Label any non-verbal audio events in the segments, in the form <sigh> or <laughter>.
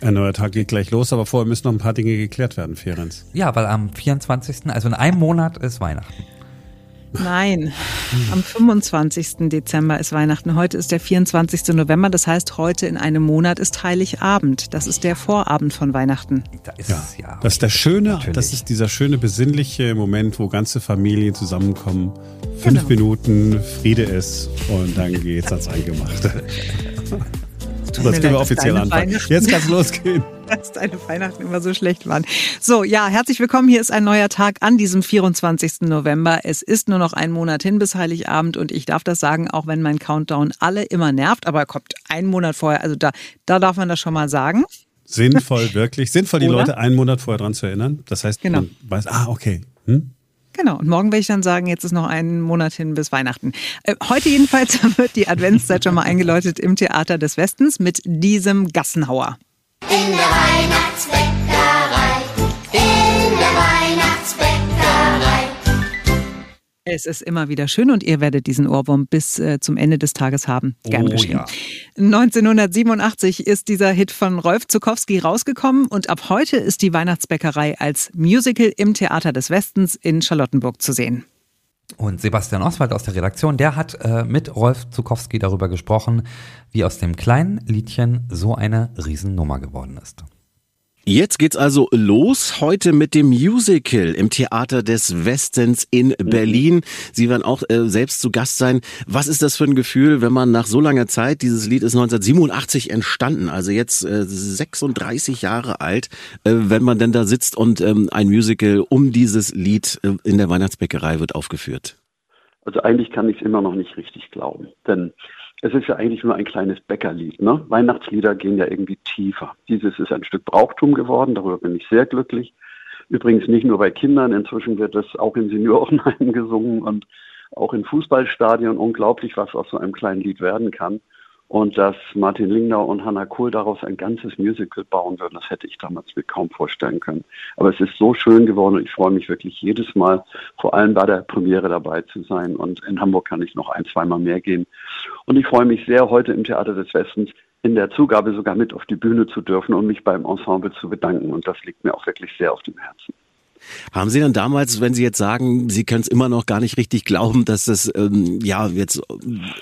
Ein neuer Tag geht gleich los, aber vorher müssen noch ein paar Dinge geklärt werden, Ferenz. Ja, weil am 24., also in einem Monat ist Weihnachten. Nein, am 25. Dezember ist Weihnachten. Heute ist der 24. November. Das heißt, heute in einem Monat ist Heiligabend. Das ist der Vorabend von Weihnachten. Da ist, ja, ja, das ist der schöne, natürlich. das ist dieser schöne besinnliche Moment, wo ganze Familien zusammenkommen. Fünf genau. Minuten, Friede ist und dann geht's ans Eingemachte. <laughs> tut Jetzt können wir offiziell anfangen. Jetzt kann es losgehen. <laughs> Dass deine Weihnachten immer so schlecht waren. So, ja, herzlich willkommen. Hier ist ein neuer Tag an diesem 24. November. Es ist nur noch ein Monat hin bis Heiligabend und ich darf das sagen, auch wenn mein Countdown alle immer nervt, aber er kommt einen Monat vorher. Also da, da darf man das schon mal sagen. Sinnvoll, wirklich. Sinnvoll, die Oder? Leute einen Monat vorher dran zu erinnern. Das heißt, genau. man weiß, ah, okay. Hm? Genau, und morgen werde ich dann sagen, jetzt ist noch ein Monat hin bis Weihnachten. Äh, heute jedenfalls <laughs> wird die Adventszeit schon mal eingeläutet im Theater des Westens mit diesem Gassenhauer. In der Weihnachtsbäckerei, Es ist immer wieder schön und ihr werdet diesen Ohrwurm bis äh, zum Ende des Tages haben. Gern oh, geschehen. Ja. 1987 ist dieser Hit von Rolf Zukowski rausgekommen und ab heute ist die Weihnachtsbäckerei als Musical im Theater des Westens in Charlottenburg zu sehen. Und Sebastian Oswald aus der Redaktion, der hat äh, mit Rolf Zukowski darüber gesprochen, wie aus dem kleinen Liedchen so eine Riesennummer geworden ist. Jetzt geht's also los heute mit dem Musical im Theater des Westens in mhm. Berlin. Sie werden auch äh, selbst zu Gast sein. Was ist das für ein Gefühl, wenn man nach so langer Zeit, dieses Lied ist 1987 entstanden, also jetzt äh, 36 Jahre alt, äh, wenn man denn da sitzt und ähm, ein Musical um dieses Lied äh, in der Weihnachtsbäckerei wird aufgeführt? Also eigentlich kann ich es immer noch nicht richtig glauben, denn es ist ja eigentlich nur ein kleines Bäckerlied. Ne? Weihnachtslieder gehen ja irgendwie tiefer. Dieses ist ein Stück Brauchtum geworden, darüber bin ich sehr glücklich. Übrigens nicht nur bei Kindern, inzwischen wird es auch in Seniorenheimen <laughs> gesungen und auch in Fußballstadien. Unglaublich, was aus so einem kleinen Lied werden kann. Und dass Martin Lingner und Hannah Kohl daraus ein ganzes Musical bauen würden, das hätte ich damals mir kaum vorstellen können. Aber es ist so schön geworden und ich freue mich wirklich jedes Mal, vor allem bei der Premiere dabei zu sein. Und in Hamburg kann ich noch ein, zweimal mehr gehen. Und ich freue mich sehr, heute im Theater des Westens in der Zugabe sogar mit auf die Bühne zu dürfen und mich beim Ensemble zu bedanken. Und das liegt mir auch wirklich sehr auf dem Herzen. Haben Sie dann damals, wenn Sie jetzt sagen, Sie können es immer noch gar nicht richtig glauben, dass das ähm, ja jetzt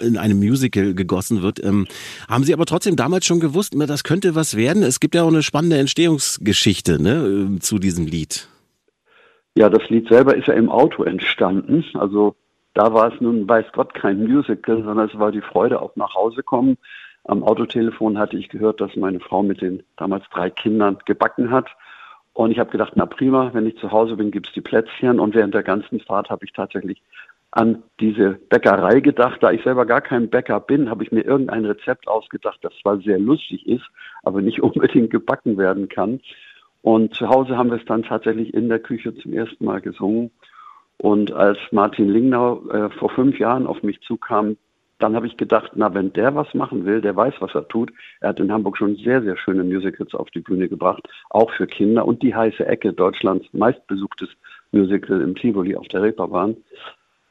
in einem Musical gegossen wird, ähm, haben Sie aber trotzdem damals schon gewusst, das könnte was werden? Es gibt ja auch eine spannende Entstehungsgeschichte ne, zu diesem Lied. Ja, das Lied selber ist ja im Auto entstanden. Also da war es nun, weiß Gott, kein Musical, sondern es war die Freude auf nach Hause kommen. Am Autotelefon hatte ich gehört, dass meine Frau mit den damals drei Kindern gebacken hat. Und ich habe gedacht, na prima, wenn ich zu Hause bin, gibt's die Plätzchen. Und während der ganzen Fahrt habe ich tatsächlich an diese Bäckerei gedacht. Da ich selber gar kein Bäcker bin, habe ich mir irgendein Rezept ausgedacht, das zwar sehr lustig ist, aber nicht <laughs> unbedingt gebacken werden kann. Und zu Hause haben wir es dann tatsächlich in der Küche zum ersten Mal gesungen. Und als Martin Lingnau äh, vor fünf Jahren auf mich zukam, dann habe ich gedacht, na, wenn der was machen will, der weiß, was er tut. Er hat in Hamburg schon sehr, sehr schöne Musicals auf die Bühne gebracht, auch für Kinder und die heiße Ecke, Deutschlands meistbesuchtes Musical im Tivoli auf der Reeperbahn.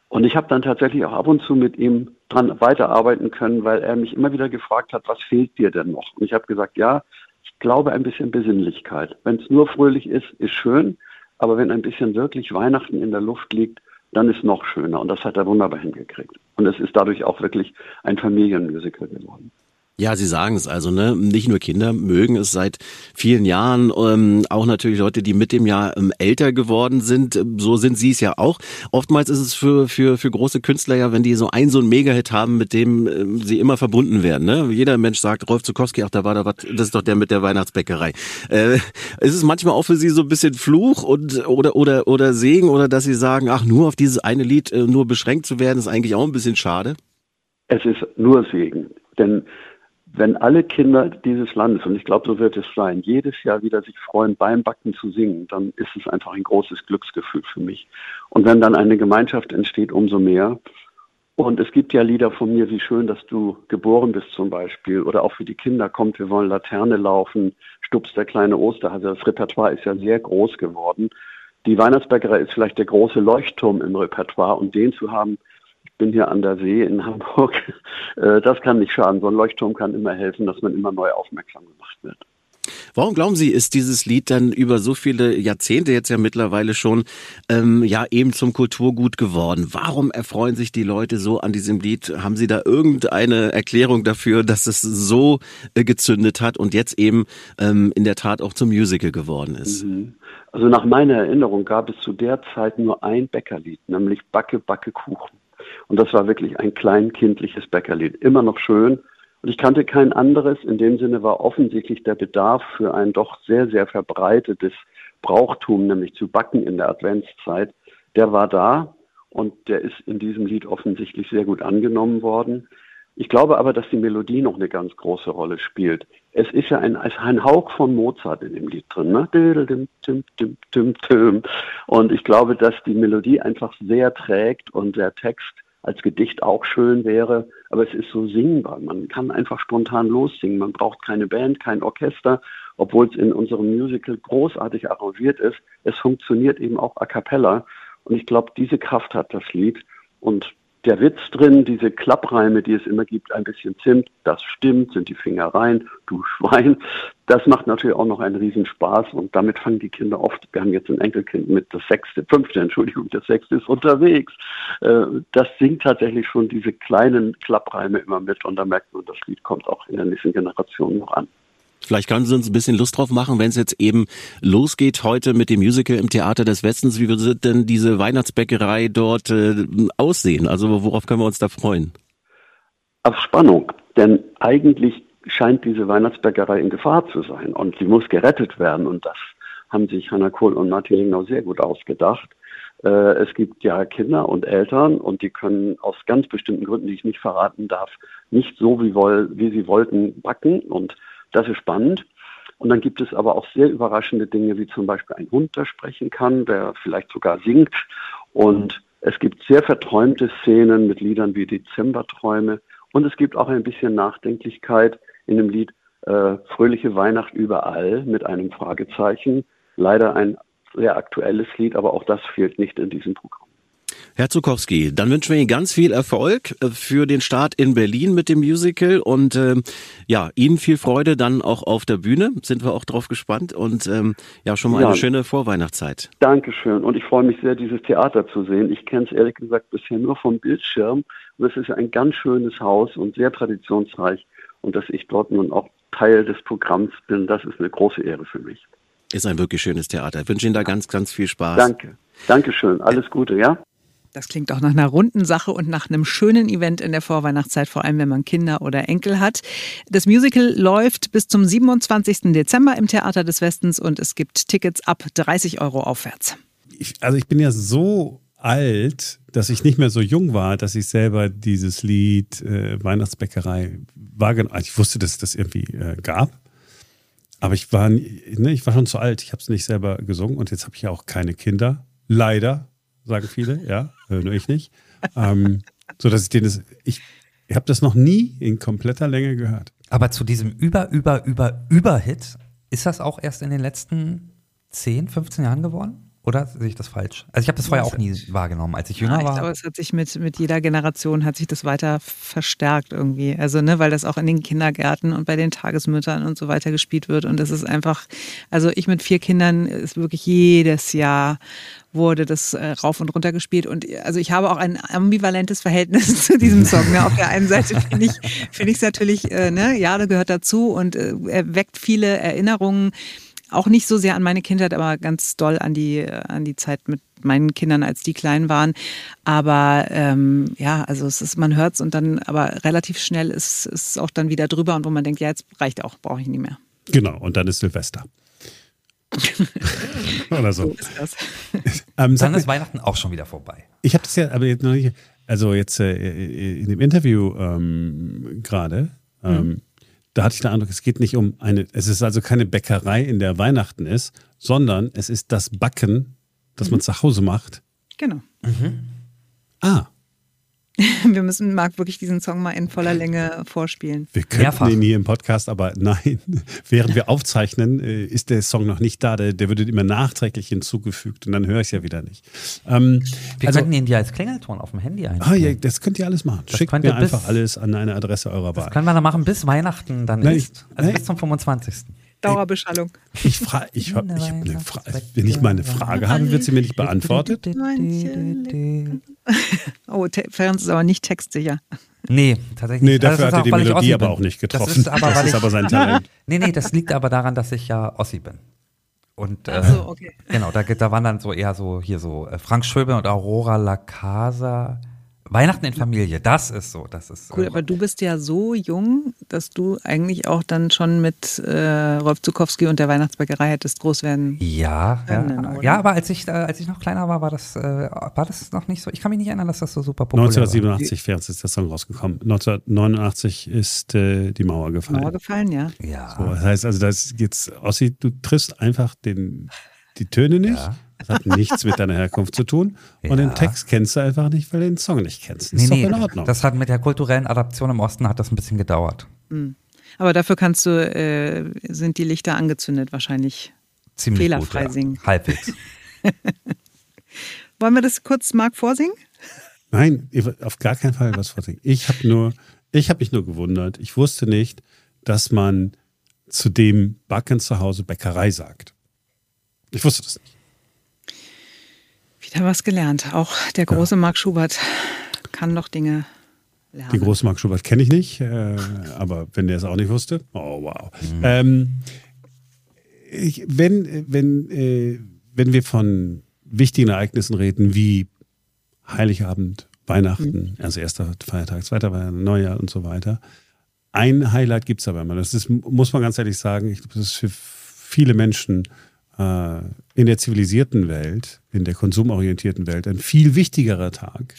Und ich habe dann tatsächlich auch ab und zu mit ihm dran weiterarbeiten können, weil er mich immer wieder gefragt hat, was fehlt dir denn noch? Und ich habe gesagt, ja, ich glaube ein bisschen Besinnlichkeit. Wenn es nur fröhlich ist, ist schön, aber wenn ein bisschen wirklich Weihnachten in der Luft liegt, dann ist noch schöner. Und das hat er wunderbar hingekriegt. Und es ist dadurch auch wirklich ein Familienmusical geworden. Ja, Sie sagen es also, ne? Nicht nur Kinder mögen es seit vielen Jahren, ähm, auch natürlich Leute, die mit dem Jahr ähm, älter geworden sind. So sind Sie es ja auch. Oftmals ist es für für für große Künstler ja, wenn die so ein so ein Megahit haben, mit dem ähm, sie immer verbunden werden. Ne? Jeder Mensch sagt, Rolf Zukowski, ach, da war da was, das ist doch der mit der Weihnachtsbäckerei. Äh, <laughs> ist es manchmal auch für Sie so ein bisschen Fluch und oder oder oder Segen oder dass Sie sagen, ach, nur auf dieses eine Lied äh, nur beschränkt zu werden, ist eigentlich auch ein bisschen schade. Es ist nur Segen, denn wenn alle Kinder dieses Landes, und ich glaube, so wird es sein, jedes Jahr wieder sich freuen, beim Backen zu singen, dann ist es einfach ein großes Glücksgefühl für mich. Und wenn dann eine Gemeinschaft entsteht, umso mehr. Und es gibt ja Lieder von mir, wie schön, dass du geboren bist zum Beispiel. Oder auch für die Kinder kommt, wir wollen Laterne laufen, Stups der kleine Osterhase. Das Repertoire ist ja sehr groß geworden. Die Weihnachtsbäckerei ist vielleicht der große Leuchtturm im Repertoire und den zu haben, bin hier an der See in Hamburg. <laughs> Äh, das kann nicht schaden. So ein Leuchtturm kann immer helfen, dass man immer neu aufmerksam gemacht wird. Warum glauben Sie, ist dieses Lied dann über so viele Jahrzehnte jetzt ja mittlerweile schon ähm, ja eben zum Kulturgut geworden? Warum erfreuen sich die Leute so an diesem Lied? Haben Sie da irgendeine Erklärung dafür, dass es so äh, gezündet hat und jetzt eben ähm, in der Tat auch zum Musical geworden ist? Mhm. Also nach meiner Erinnerung gab es zu der Zeit nur ein Bäckerlied, nämlich Backe, Backe, Kuchen. Und das war wirklich ein kleinkindliches Bäckerlied. Immer noch schön, und ich kannte kein anderes. In dem Sinne war offensichtlich der Bedarf für ein doch sehr, sehr verbreitetes Brauchtum, nämlich zu backen in der Adventszeit, der war da und der ist in diesem Lied offensichtlich sehr gut angenommen worden. Ich glaube aber, dass die Melodie noch eine ganz große Rolle spielt. Es ist ja ein, ein Hauch von Mozart in dem Lied drin. Ne? Und ich glaube, dass die Melodie einfach sehr trägt und der Text als Gedicht auch schön wäre, aber es ist so singbar. Man kann einfach spontan lossingen. Man braucht keine Band, kein Orchester, obwohl es in unserem Musical großartig arrangiert ist. Es funktioniert eben auch a cappella. Und ich glaube, diese Kraft hat das Lied. Und der Witz drin, diese Klappreime, die es immer gibt, ein bisschen Zimt, das stimmt, sind die Finger rein, du Schwein. Das macht natürlich auch noch einen Riesenspaß und damit fangen die Kinder oft, wir haben jetzt ein Enkelkind mit das sechste, fünfte, Entschuldigung, das sechste ist unterwegs. Äh, das singt tatsächlich schon diese kleinen Klappreime immer mit und da merkt man, das Lied kommt auch in der nächsten Generation noch an. Vielleicht können Sie uns ein bisschen Lust drauf machen, wenn es jetzt eben losgeht heute mit dem Musical im Theater des Westens. Wie wird denn diese Weihnachtsbäckerei dort äh, aussehen? Also worauf können wir uns da freuen? Auf Spannung, denn eigentlich scheint diese Weihnachtsbäckerei in Gefahr zu sein und sie muss gerettet werden und das haben sich Hannah Kohl und Martin Lingnau sehr gut ausgedacht. Äh, es gibt ja Kinder und Eltern und die können aus ganz bestimmten Gründen, die ich nicht verraten darf, nicht so wie, woll, wie sie wollten backen und das ist spannend. Und dann gibt es aber auch sehr überraschende Dinge, wie zum Beispiel ein Hund, der sprechen kann, der vielleicht sogar singt. Und es gibt sehr verträumte Szenen mit Liedern wie Dezemberträume. Und es gibt auch ein bisschen Nachdenklichkeit in dem Lied äh, Fröhliche Weihnacht überall mit einem Fragezeichen. Leider ein sehr aktuelles Lied, aber auch das fehlt nicht in diesem Programm. Herr Zukowski, dann wünschen wir Ihnen ganz viel Erfolg äh, für den Start in Berlin mit dem Musical und äh, ja, Ihnen viel Freude dann auch auf der Bühne. Sind wir auch drauf gespannt und ähm, ja, schon mal ja. eine schöne Vorweihnachtszeit. Dankeschön und ich freue mich sehr, dieses Theater zu sehen. Ich kenne es ehrlich gesagt bisher nur vom Bildschirm und es ist ein ganz schönes Haus und sehr traditionsreich und dass ich dort nun auch Teil des Programms bin, das ist eine große Ehre für mich. Ist ein wirklich schönes Theater. Ich wünsche Ihnen da ganz, ganz viel Spaß. Danke. Dankeschön. Alles Gute, ja? Das klingt auch nach einer runden Sache und nach einem schönen Event in der Vorweihnachtszeit, vor allem wenn man Kinder oder Enkel hat. Das Musical läuft bis zum 27. Dezember im Theater des Westens und es gibt Tickets ab 30 Euro aufwärts. Ich, also ich bin ja so alt, dass ich nicht mehr so jung war, dass ich selber dieses Lied äh, Weihnachtsbäckerei wahrgenommen Ich wusste, dass es das irgendwie äh, gab. Aber ich war, ne, ich war schon zu alt. Ich habe es nicht selber gesungen und jetzt habe ich ja auch keine Kinder. Leider sagen viele, ja, äh, nur ich nicht. Ähm, <laughs> so dass ich den, das, ich, ich habe das noch nie in kompletter Länge gehört. Aber zu diesem über, über, über, über-Hit ist das auch erst in den letzten 10, 15 Jahren geworden? Oder sehe ich das falsch? Also ich habe das vorher auch nie wahrgenommen, als ich jünger ja, ich war. Aber es hat sich mit, mit jeder Generation hat sich das weiter verstärkt irgendwie. Also, ne, weil das auch in den Kindergärten und bei den Tagesmüttern und so weiter gespielt wird. Und das ist einfach, also ich mit vier Kindern ist wirklich jedes Jahr wurde das äh, rauf und runter gespielt. Und also ich habe auch ein ambivalentes Verhältnis <laughs> zu diesem Song. Ne? Auf der einen Seite finde ich finde ich es natürlich, äh, ne, ja, da gehört dazu und äh, er weckt viele Erinnerungen auch nicht so sehr an meine Kindheit, aber ganz doll an die, an die Zeit mit meinen Kindern, als die klein waren. Aber ähm, ja, also es ist, man hört es und dann, aber relativ schnell ist es auch dann wieder drüber und wo man denkt, ja, jetzt reicht auch, brauche ich nicht mehr. Genau, und dann ist Silvester. <laughs> Oder so. so ist das. <laughs> ähm, dann ist Weihnachten auch schon wieder vorbei. Ich habe das ja, aber jetzt noch nicht, also jetzt äh, in dem Interview ähm, gerade, ähm, mhm da hatte ich den Eindruck, es geht nicht um eine, es ist also keine Bäckerei, in der Weihnachten ist, sondern es ist das Backen, das mhm. man zu Hause macht. Genau. Mhm. Ah. <laughs> Wir müssen Marc wirklich diesen Song mal in voller Länge vorspielen. Wir könnten Mehrfach. ihn hier im Podcast, aber nein, <laughs> während wir aufzeichnen, äh, ist der Song noch nicht da. Der, der wird immer nachträglich hinzugefügt und dann höre ich es ja wieder nicht. Ähm, wir also, könnten ihn dir als Klingelton auf dem Handy ein. Ah, ja, das könnt ihr alles machen. Das Schickt mir einfach alles an eine Adresse eurer Wahl. Das können wir dann machen, bis Weihnachten dann nein, ist. Also nein. bis zum 25. Dauerbeschallung. Ich frage, ich hab, ich hab eine Fra wenn ich mal eine Frage habe, wird sie mir nicht beantwortet. <laughs> Oh, Ferenc ist aber nicht textsicher. Nee, tatsächlich Nee, nicht. Also dafür das hat er die Melodie aber auch nicht Das getroffen. ist aber, Das ist aber sein <laughs> Talent. Nee, nee, das liegt aber daran, dass ich ja Ossi bin. Und äh, Ach so, okay. genau, da, da waren dann so eher so hier so äh, Frank Schöbe und Aurora La Casa. Weihnachten in Familie, das ist so, das ist Cool, äh, aber du bist ja so jung, dass du eigentlich auch dann schon mit äh, Rolf Zukowski und der Weihnachtsbäckerei hättest groß werden. Ja, können, ja, oder? ja, aber als ich, äh, als ich noch kleiner war, war das, äh, war das noch nicht so. Ich kann mich nicht erinnern, dass das so super populär 1987 Ferenc ist der Song rausgekommen. 1989 ist äh, die Mauer gefallen. Mauer gefallen, ja. war. Ja. So, das heißt also, das jetzt, Ossi, du triffst einfach den, die Töne nicht. Ja. Das hat nichts mit deiner Herkunft zu tun. Und den Ja. Text kennst du einfach nicht, weil du den Song nicht kennst. Das Nee, ist doch nee, in Ordnung. das hat mit der kulturellen Adaption im Osten hat das ein bisschen gedauert. Aber dafür kannst du, äh, sind die Lichter angezündet wahrscheinlich. Ziemlich Fehlerfrei gut, ja. singen. Halbwegs. <laughs> Wollen wir das kurz Marc vorsingen? Nein, auf gar keinen Fall was vorsingen. Ich habe nur, ich habe mich nur gewundert. Ich wusste nicht, dass man zu dem Backen zu Hause Bäckerei sagt. Ich wusste das nicht. Wieder was gelernt. Auch der große Marc Schubert kann noch Dinge lernen. Die große Mark Schubert kenne ich nicht, äh, aber wenn der es auch nicht wusste, oh wow. Ähm, ich, wenn wenn, äh, wenn wir von wichtigen Ereignissen reden, wie Heiligabend, Weihnachten, also erster Feiertag, zweiter Feiertag, Neujahr und so weiter, ein Highlight gibt es aber immer. Das ist, muss man ganz ehrlich sagen, ich glaube, das ist für viele Menschen äh, in der zivilisierten Welt, in der konsumorientierten Welt ein viel wichtigerer Tag.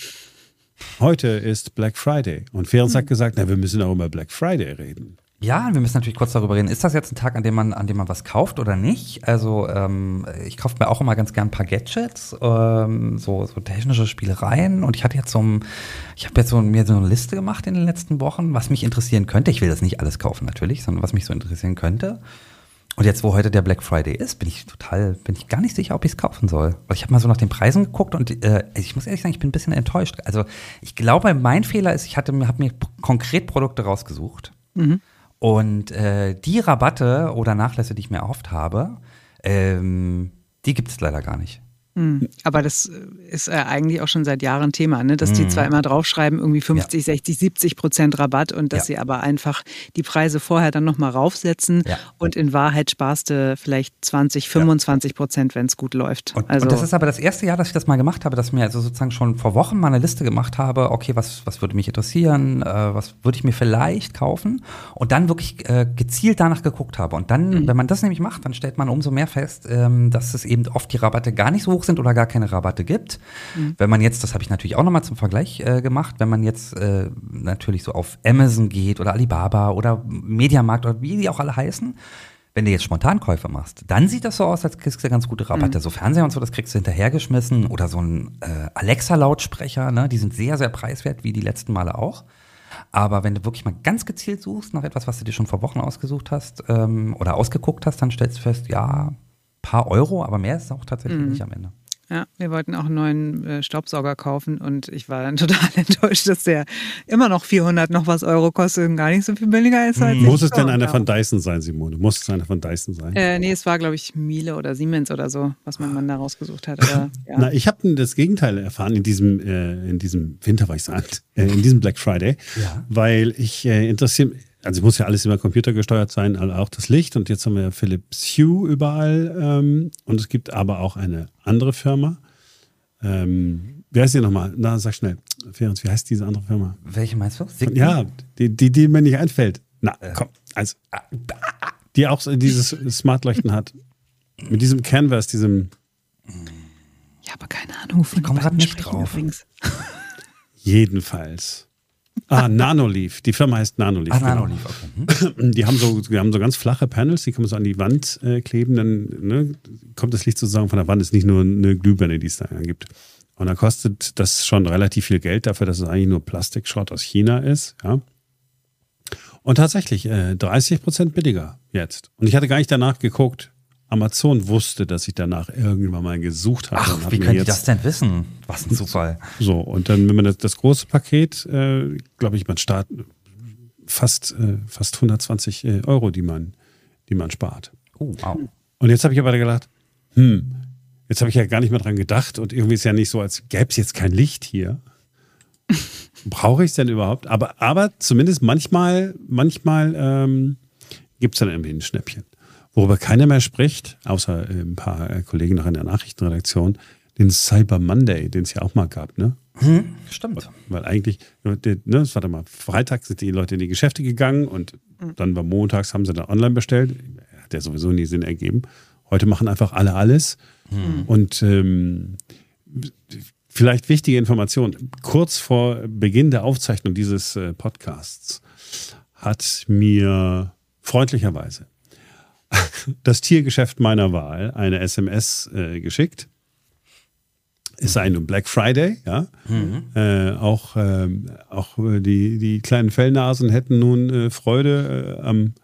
Heute ist Black Friday und Ferenc hat gesagt, na, wir müssen auch über Black Friday reden. Ja, wir müssen natürlich kurz darüber reden. Ist das jetzt ein Tag, an dem man, an dem man was kauft oder nicht? Also ähm, ich kaufe mir auch immer ganz gern ein paar Gadgets, ähm, so, so technische Spielereien. Und ich hatte jetzt so ein, ich habe jetzt so, mir so eine Liste gemacht in den letzten Wochen, was mich interessieren könnte. Ich will das nicht alles kaufen natürlich, sondern was mich so interessieren könnte. Und jetzt, wo heute der Black Friday ist, bin ich total, bin ich gar nicht sicher, ob ich es kaufen soll. Weil ich habe mal so nach den Preisen geguckt und äh, ich muss ehrlich sagen, ich bin ein bisschen enttäuscht. Also ich glaube, mein Fehler ist, ich hatte mir, habe mir konkret Produkte rausgesucht. Und äh, die Rabatte oder Nachlässe, die ich mir erhofft habe, ähm, die gibt es leider gar nicht. Hm. Aber das ist äh, eigentlich auch schon seit Jahren Thema, ne? dass die zwar immer draufschreiben, irgendwie 50, 60, 70 Prozent Rabatt und dass Ja. sie aber einfach die Preise vorher dann nochmal raufsetzen Ja. und in Wahrheit sparst du vielleicht 20, 25 Prozent, wenn es gut läuft. Und, also, und das ist aber das erste Jahr, dass ich das mal gemacht habe, dass ich mir also sozusagen schon vor Wochen mal eine Liste gemacht habe, okay, was, was würde mich interessieren, äh, was würde ich mir vielleicht kaufen und dann wirklich äh, gezielt danach geguckt habe. Und dann, wenn man das nämlich macht, dann stellt man umso mehr fest, ähm, dass es eben oft die Rabatte gar nicht so hoch sind oder gar keine Rabatte gibt. Wenn man jetzt, das habe ich natürlich auch nochmal zum Vergleich äh, gemacht, wenn man jetzt äh, natürlich so auf Amazon geht oder Alibaba oder Mediamarkt oder wie die auch alle heißen, wenn du jetzt Spontankäufe machst, dann sieht das so aus, als kriegst du ganz gute Rabatte. So Fernseher und so, das kriegst du hinterhergeschmissen oder so ein äh, Alexa-Lautsprecher, ne? die sind sehr, sehr preiswert, wie die letzten Male auch. Aber wenn du wirklich mal ganz gezielt suchst nach etwas, was du dir schon vor Wochen ausgesucht hast ähm, oder ausgeguckt hast, dann stellst du fest, ja, paar Euro, aber mehr ist es auch tatsächlich nicht am Ende. Ja, wir wollten auch einen neuen äh, Staubsauger kaufen und ich war dann <laughs> total enttäuscht, dass der immer noch 400 noch was Euro kostet und gar nicht so viel billiger ist als Muss ich es denn einer gekauft von Dyson sein, Simone? Muss es einer von Dyson sein? Äh, nee, es war, glaube ich, Miele oder Siemens oder so, was mein Mann da rausgesucht hat. Aber, <laughs> ja. Na, ich habe das Gegenteil erfahren in diesem, äh, in diesem Winter, war ich sagen, äh, in diesem Black Friday, Ja. weil ich äh, interessiere, also muss ja alles immer computergesteuert sein, also auch das Licht. Und jetzt haben wir ja Philips Hue überall. Ähm, und es gibt aber auch eine andere Firma. Ähm, wie heißt die nochmal? Na, sag schnell. Ferenc, wie heißt diese andere Firma? Welche meinst du? Sigma? Ja, die, die, die mir nicht einfällt. Na, komm, also, die auch dieses Smartleuchten hat. Mit diesem Canvas, diesem Ich habe keine Ahnung, wovon komm die grad beiden nicht drauf. Jedenfalls. Ah, Nanoleaf. Die Firma heißt Nanoleaf. Ah, genau. Nanoleaf, okay. Hm? Die haben so, die haben so ganz flache Panels, die kann man so an die Wand äh, kleben, dann ne, kommt das Licht sozusagen von der Wand, ist nicht nur eine Glühbirne, die es da gibt. Und dann kostet das schon relativ viel Geld dafür, dass es eigentlich nur Plastikschrott aus China ist, ja. Und tatsächlich äh, 30 Prozent billiger jetzt. Und ich hatte gar nicht danach geguckt. Amazon wusste, dass ich danach irgendwann mal gesucht und Ach, wie ihr jetzt- das denn wissen? Was ein Zufall. so, und dann, wenn man das, das große Paket, äh, glaube ich, man startet fast, äh, fast 120 äh, Euro, die man die man spart. Oh, wow. Und jetzt habe ich aber gedacht, hm, jetzt habe ich ja gar nicht mehr dran gedacht und irgendwie ist ja nicht so, als gäbe es jetzt kein Licht hier. <laughs> Brauche ich es denn überhaupt? Aber, aber zumindest manchmal, manchmal ähm, gibt es dann irgendwie ein Schnäppchen. Worüber keiner mehr spricht, außer ein paar äh, Kollegen noch in der Nachrichtenredaktion, den Cyber Monday, den es ja auch mal gab, ne? Hm, stimmt. Weil eigentlich, ne, das war dann mal Freitag sind die Leute in die Geschäfte gegangen und dann war montags, haben sie dann online bestellt. Hat ja sowieso nie Sinn ergeben. Heute machen einfach alle alles. Und ähm, vielleicht wichtige Information. Kurz vor Beginn der Aufzeichnung dieses äh, Podcasts hat mir freundlicherweise das Tiergeschäft meiner Wahl eine SMS äh, geschickt. Es sei nun Black Friday, ja. Äh, auch ähm, auch äh, die, die kleinen Fellnasen hätten nun äh, Freude äh, am,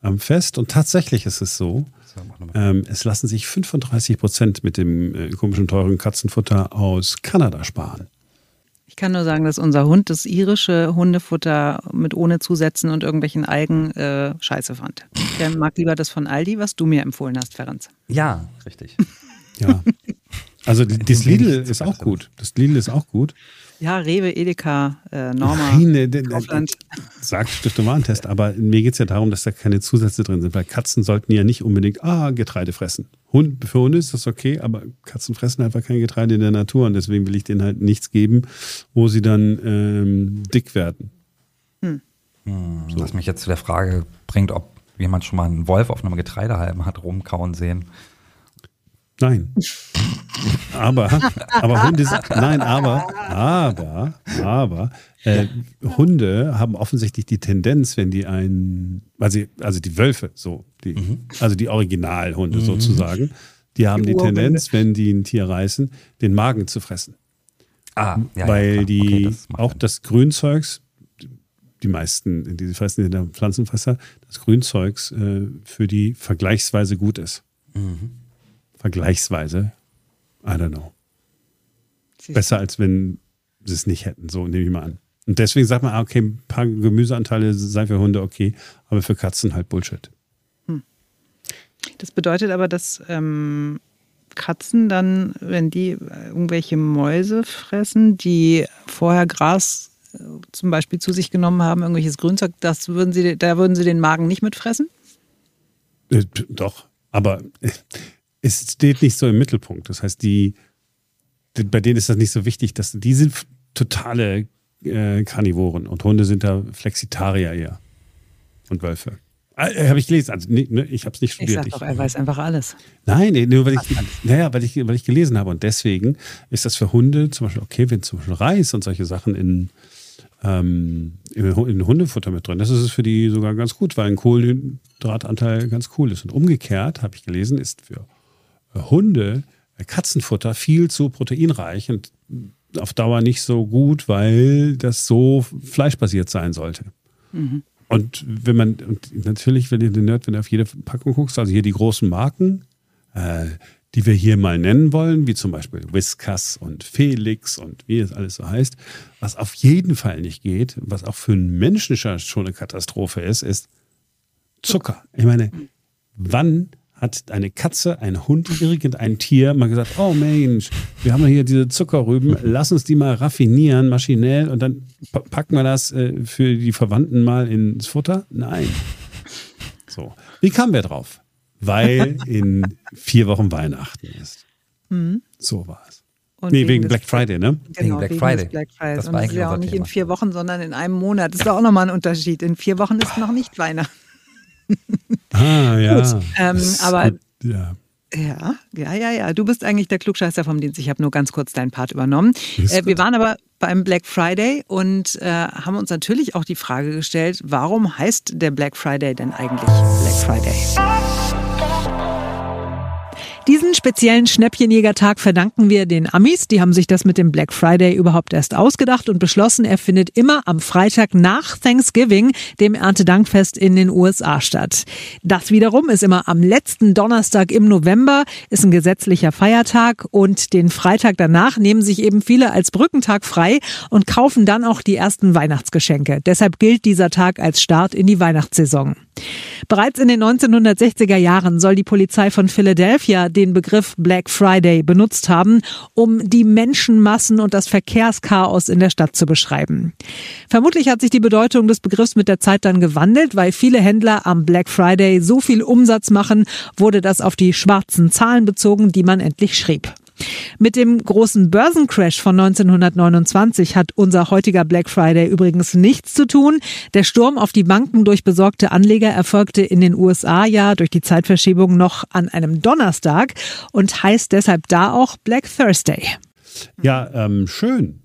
am Fest. Und tatsächlich ist es so, ähm, es lassen sich 35 Prozent mit dem äh, komischen teuren Katzenfutter aus Kanada sparen. Ich kann nur sagen, dass unser Hund das irische Hundefutter mit ohne Zusätzen und irgendwelchen Algen äh, scheiße fand. Der mag lieber das von Aldi, was du mir empfohlen hast, Ferenc. Ja, richtig. <laughs> Ja. Also das Lidl ist auch gut. Das Lidl ist auch gut. Ja, Rewe, Edeka, äh, Norma, Nein, der- der- Kaufland. <laughs> sagt Stiftung Warentest, aber mir geht es ja darum, dass da keine Zusätze drin sind, weil Katzen sollten ja nicht unbedingt ah, Getreide fressen. Hund, für Hunde ist das okay, aber Katzen fressen einfach kein Getreide in der Natur und deswegen will ich denen halt nichts geben, wo sie dann ähm, dick werden. Was mich jetzt zu der Frage bringt, ob jemand schon mal einen Wolf auf einem Getreidehalm hat rumkauen sehen. Nein. Aber, aber Hunde sind, nein, aber, aber, aber, äh, Hunde haben offensichtlich die Tendenz, wenn die ein, also, also die Wölfe, so, die, also die Originalhunde sozusagen, die haben Die die. Tendenz, wenn die ein Tier reißen, den Magen zu fressen. Ah, ja, weil ja, die Okay, das auch Sinn. das Grünzeugs, die meisten, die fressen in der Pflanzenfresser, das Grünzeugs äh, für die vergleichsweise gut ist. Mhm. Vergleichsweise, I don't know. Besser als wenn sie es nicht hätten, so nehme ich mal an. Und deswegen sagt man, ah, okay, ein paar Gemüseanteile sei für Hunde okay, aber für Katzen halt Bullshit. Das bedeutet aber, dass ähm, Katzen dann, wenn die äh, irgendwelche Mäuse fressen, die vorher Gras äh, zum Beispiel zu sich genommen haben, irgendwelches Grünzeug, das würden sie, da würden sie den Magen nicht mitfressen? Äh, doch, aber äh, es steht nicht so im Mittelpunkt. Das heißt, die, die bei denen ist das nicht so wichtig, dass die sind totale äh, Karnivoren und Hunde sind da Flexitarier eher und Wölfe. Äh, habe ich gelesen, also nee, ne, ich habe es nicht Ich studiert. sag doch, er weiß einfach alles. Nein, nee, nur weil ich, naja, weil ich, weil ich gelesen habe. Und deswegen ist das für Hunde zum Beispiel okay, wenn zum Beispiel Reis und solche Sachen in, ähm, in, Hu- in Hundefutter mit drin ist, ist es für die sogar ganz gut, weil ein Kohlenhydratanteil ganz cool ist. Und umgekehrt, habe ich gelesen, ist für Hunde äh, Katzenfutter viel zu proteinreich und auf Dauer nicht so gut, weil das so fleischbasiert sein sollte. Und wenn man, und natürlich, wenn ihr den Nerd, wenn du auf jede Packung guckst, also hier die großen Marken, äh, die wir hier mal nennen wollen, wie zum Beispiel Whiskas und Felix und wie es alles so heißt, was auf jeden Fall nicht geht, was auch für einen Menschen schon eine Katastrophe ist, ist Zucker. Ich meine, wann hat eine Katze, ein Hund, irgendein Tier mal gesagt, oh Mensch, wir haben hier diese Zuckerrüben, lass uns die mal raffinieren, maschinell, und dann pa- packen wir das äh, für die Verwandten mal ins Futter? Nein. So. Wie kamen wir drauf? Weil in vier Wochen Weihnachten ist. So war es. Und Nee, wegen des- Black Friday, ne? Genau, Black wegen Friday. Black Fridays. Das und war das ist eigentlich ja auch nicht in Thema. vier Wochen, sondern in einem Monat. Das ist doch auch nochmal ein Unterschied. In vier Wochen ist noch nicht Weihnachten. <laughs> Ah, ja. Gut, ähm, aber- gut, ja. Ja, ja, ja, ja. Du bist eigentlich der Klugscheißer vom Dienst. Ich habe nur ganz kurz deinen Part übernommen. Äh, wir waren aber beim Black Friday und äh, haben uns natürlich auch die Frage gestellt, warum heißt der Black Friday denn eigentlich Black Friday? Diesen speziellen Schnäppchenjägertag verdanken wir den Amis. Die haben sich das mit dem Black Friday überhaupt erst ausgedacht und beschlossen, er findet immer am Freitag nach Thanksgiving, dem Erntedankfest in den USA statt. Das wiederum ist immer am letzten Donnerstag im November, ist ein gesetzlicher Feiertag und den Freitag danach nehmen sich eben viele als Brückentag frei und kaufen dann auch die ersten Weihnachtsgeschenke. Deshalb gilt dieser Tag als Start in die Weihnachtssaison. Bereits in den 1960er Jahren soll die Polizei von Philadelphia den Begriff Black Friday benutzt haben, um die Menschenmassen und das Verkehrschaos in der Stadt zu beschreiben. Vermutlich hat sich die Bedeutung des Begriffs mit der Zeit dann gewandelt, weil viele Händler am Black Friday so viel Umsatz machen, wurde das auf die schwarzen Zahlen bezogen, die man endlich schrieb. Mit dem großen Börsencrash von 1929 hat unser heutiger Black Friday übrigens nichts zu tun. Der Sturm auf die Banken durch besorgte Anleger erfolgte in den USA ja durch die Zeitverschiebung noch an einem Donnerstag und heißt deshalb da auch Black Thursday. Ja, ähm, schön.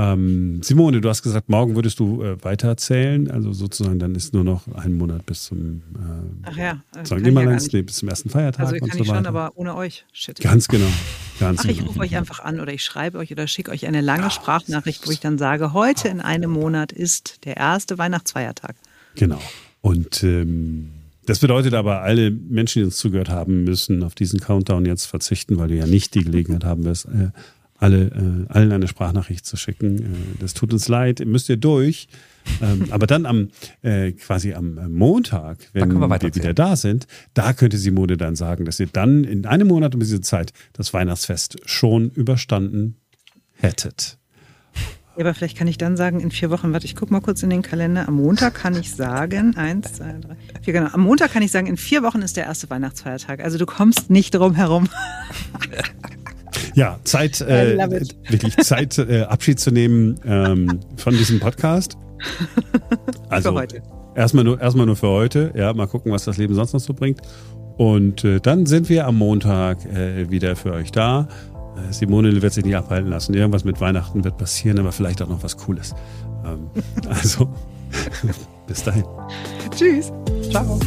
Ähm, Simone, du hast gesagt, morgen würdest du äh, weiterzählen. Also sozusagen, dann ist nur noch ein Monat bis zum äh, Ach ja, äh, sagen wir ich mal ja nee, bis zum ersten Feiertag Also und kann so ich schon, weiter. aber ohne euch. Shit. Ganz genau. Ganz Ach, ich genau. rufe euch einfach an oder ich schreibe euch oder schicke euch eine lange Sprachnachricht, wo ich dann sage, heute in einem Monat ist der erste Weihnachtsfeiertag. Genau. Und ähm, das bedeutet aber, alle Menschen, die uns zugehört haben, müssen auf diesen Countdown jetzt verzichten, weil du ja nicht die Gelegenheit haben wirst, äh, alle, äh, allen eine Sprachnachricht zu schicken. Äh, das tut uns leid, müsst ihr durch. ähm, aber dann am äh, quasi am äh, Montag, wenn wir wir, wieder da sind, da könnte Simone dann sagen, dass ihr dann in einem Monat um diese Zeit das Weihnachtsfest schon überstanden hättet. Ja, aber vielleicht kann ich dann sagen, in vier Wochen, warte, ich gucke mal kurz in den Kalender. Am Montag kann ich sagen, eins, zwei, drei, vier, genau. Am Montag kann ich sagen, in vier Wochen ist der erste Weihnachtsfeiertag. Also du kommst nicht drum herum. <laughs> Ja, Zeit, äh, wirklich Zeit, äh, Abschied zu nehmen ähm, von diesem podcast. <laughs> Also, Für heute. Erstmal nur, erstmal nur für heute. Ja, mal gucken, was das Leben sonst noch so bringt. Und äh, dann sind wir am Montag äh, wieder für euch da. Äh, Simone wird sich nicht abhalten lassen. Irgendwas mit Weihnachten wird passieren, aber vielleicht auch noch was Cooles. Ähm, <laughs> also, <laughs> bis dahin. Tschüss. Ciao.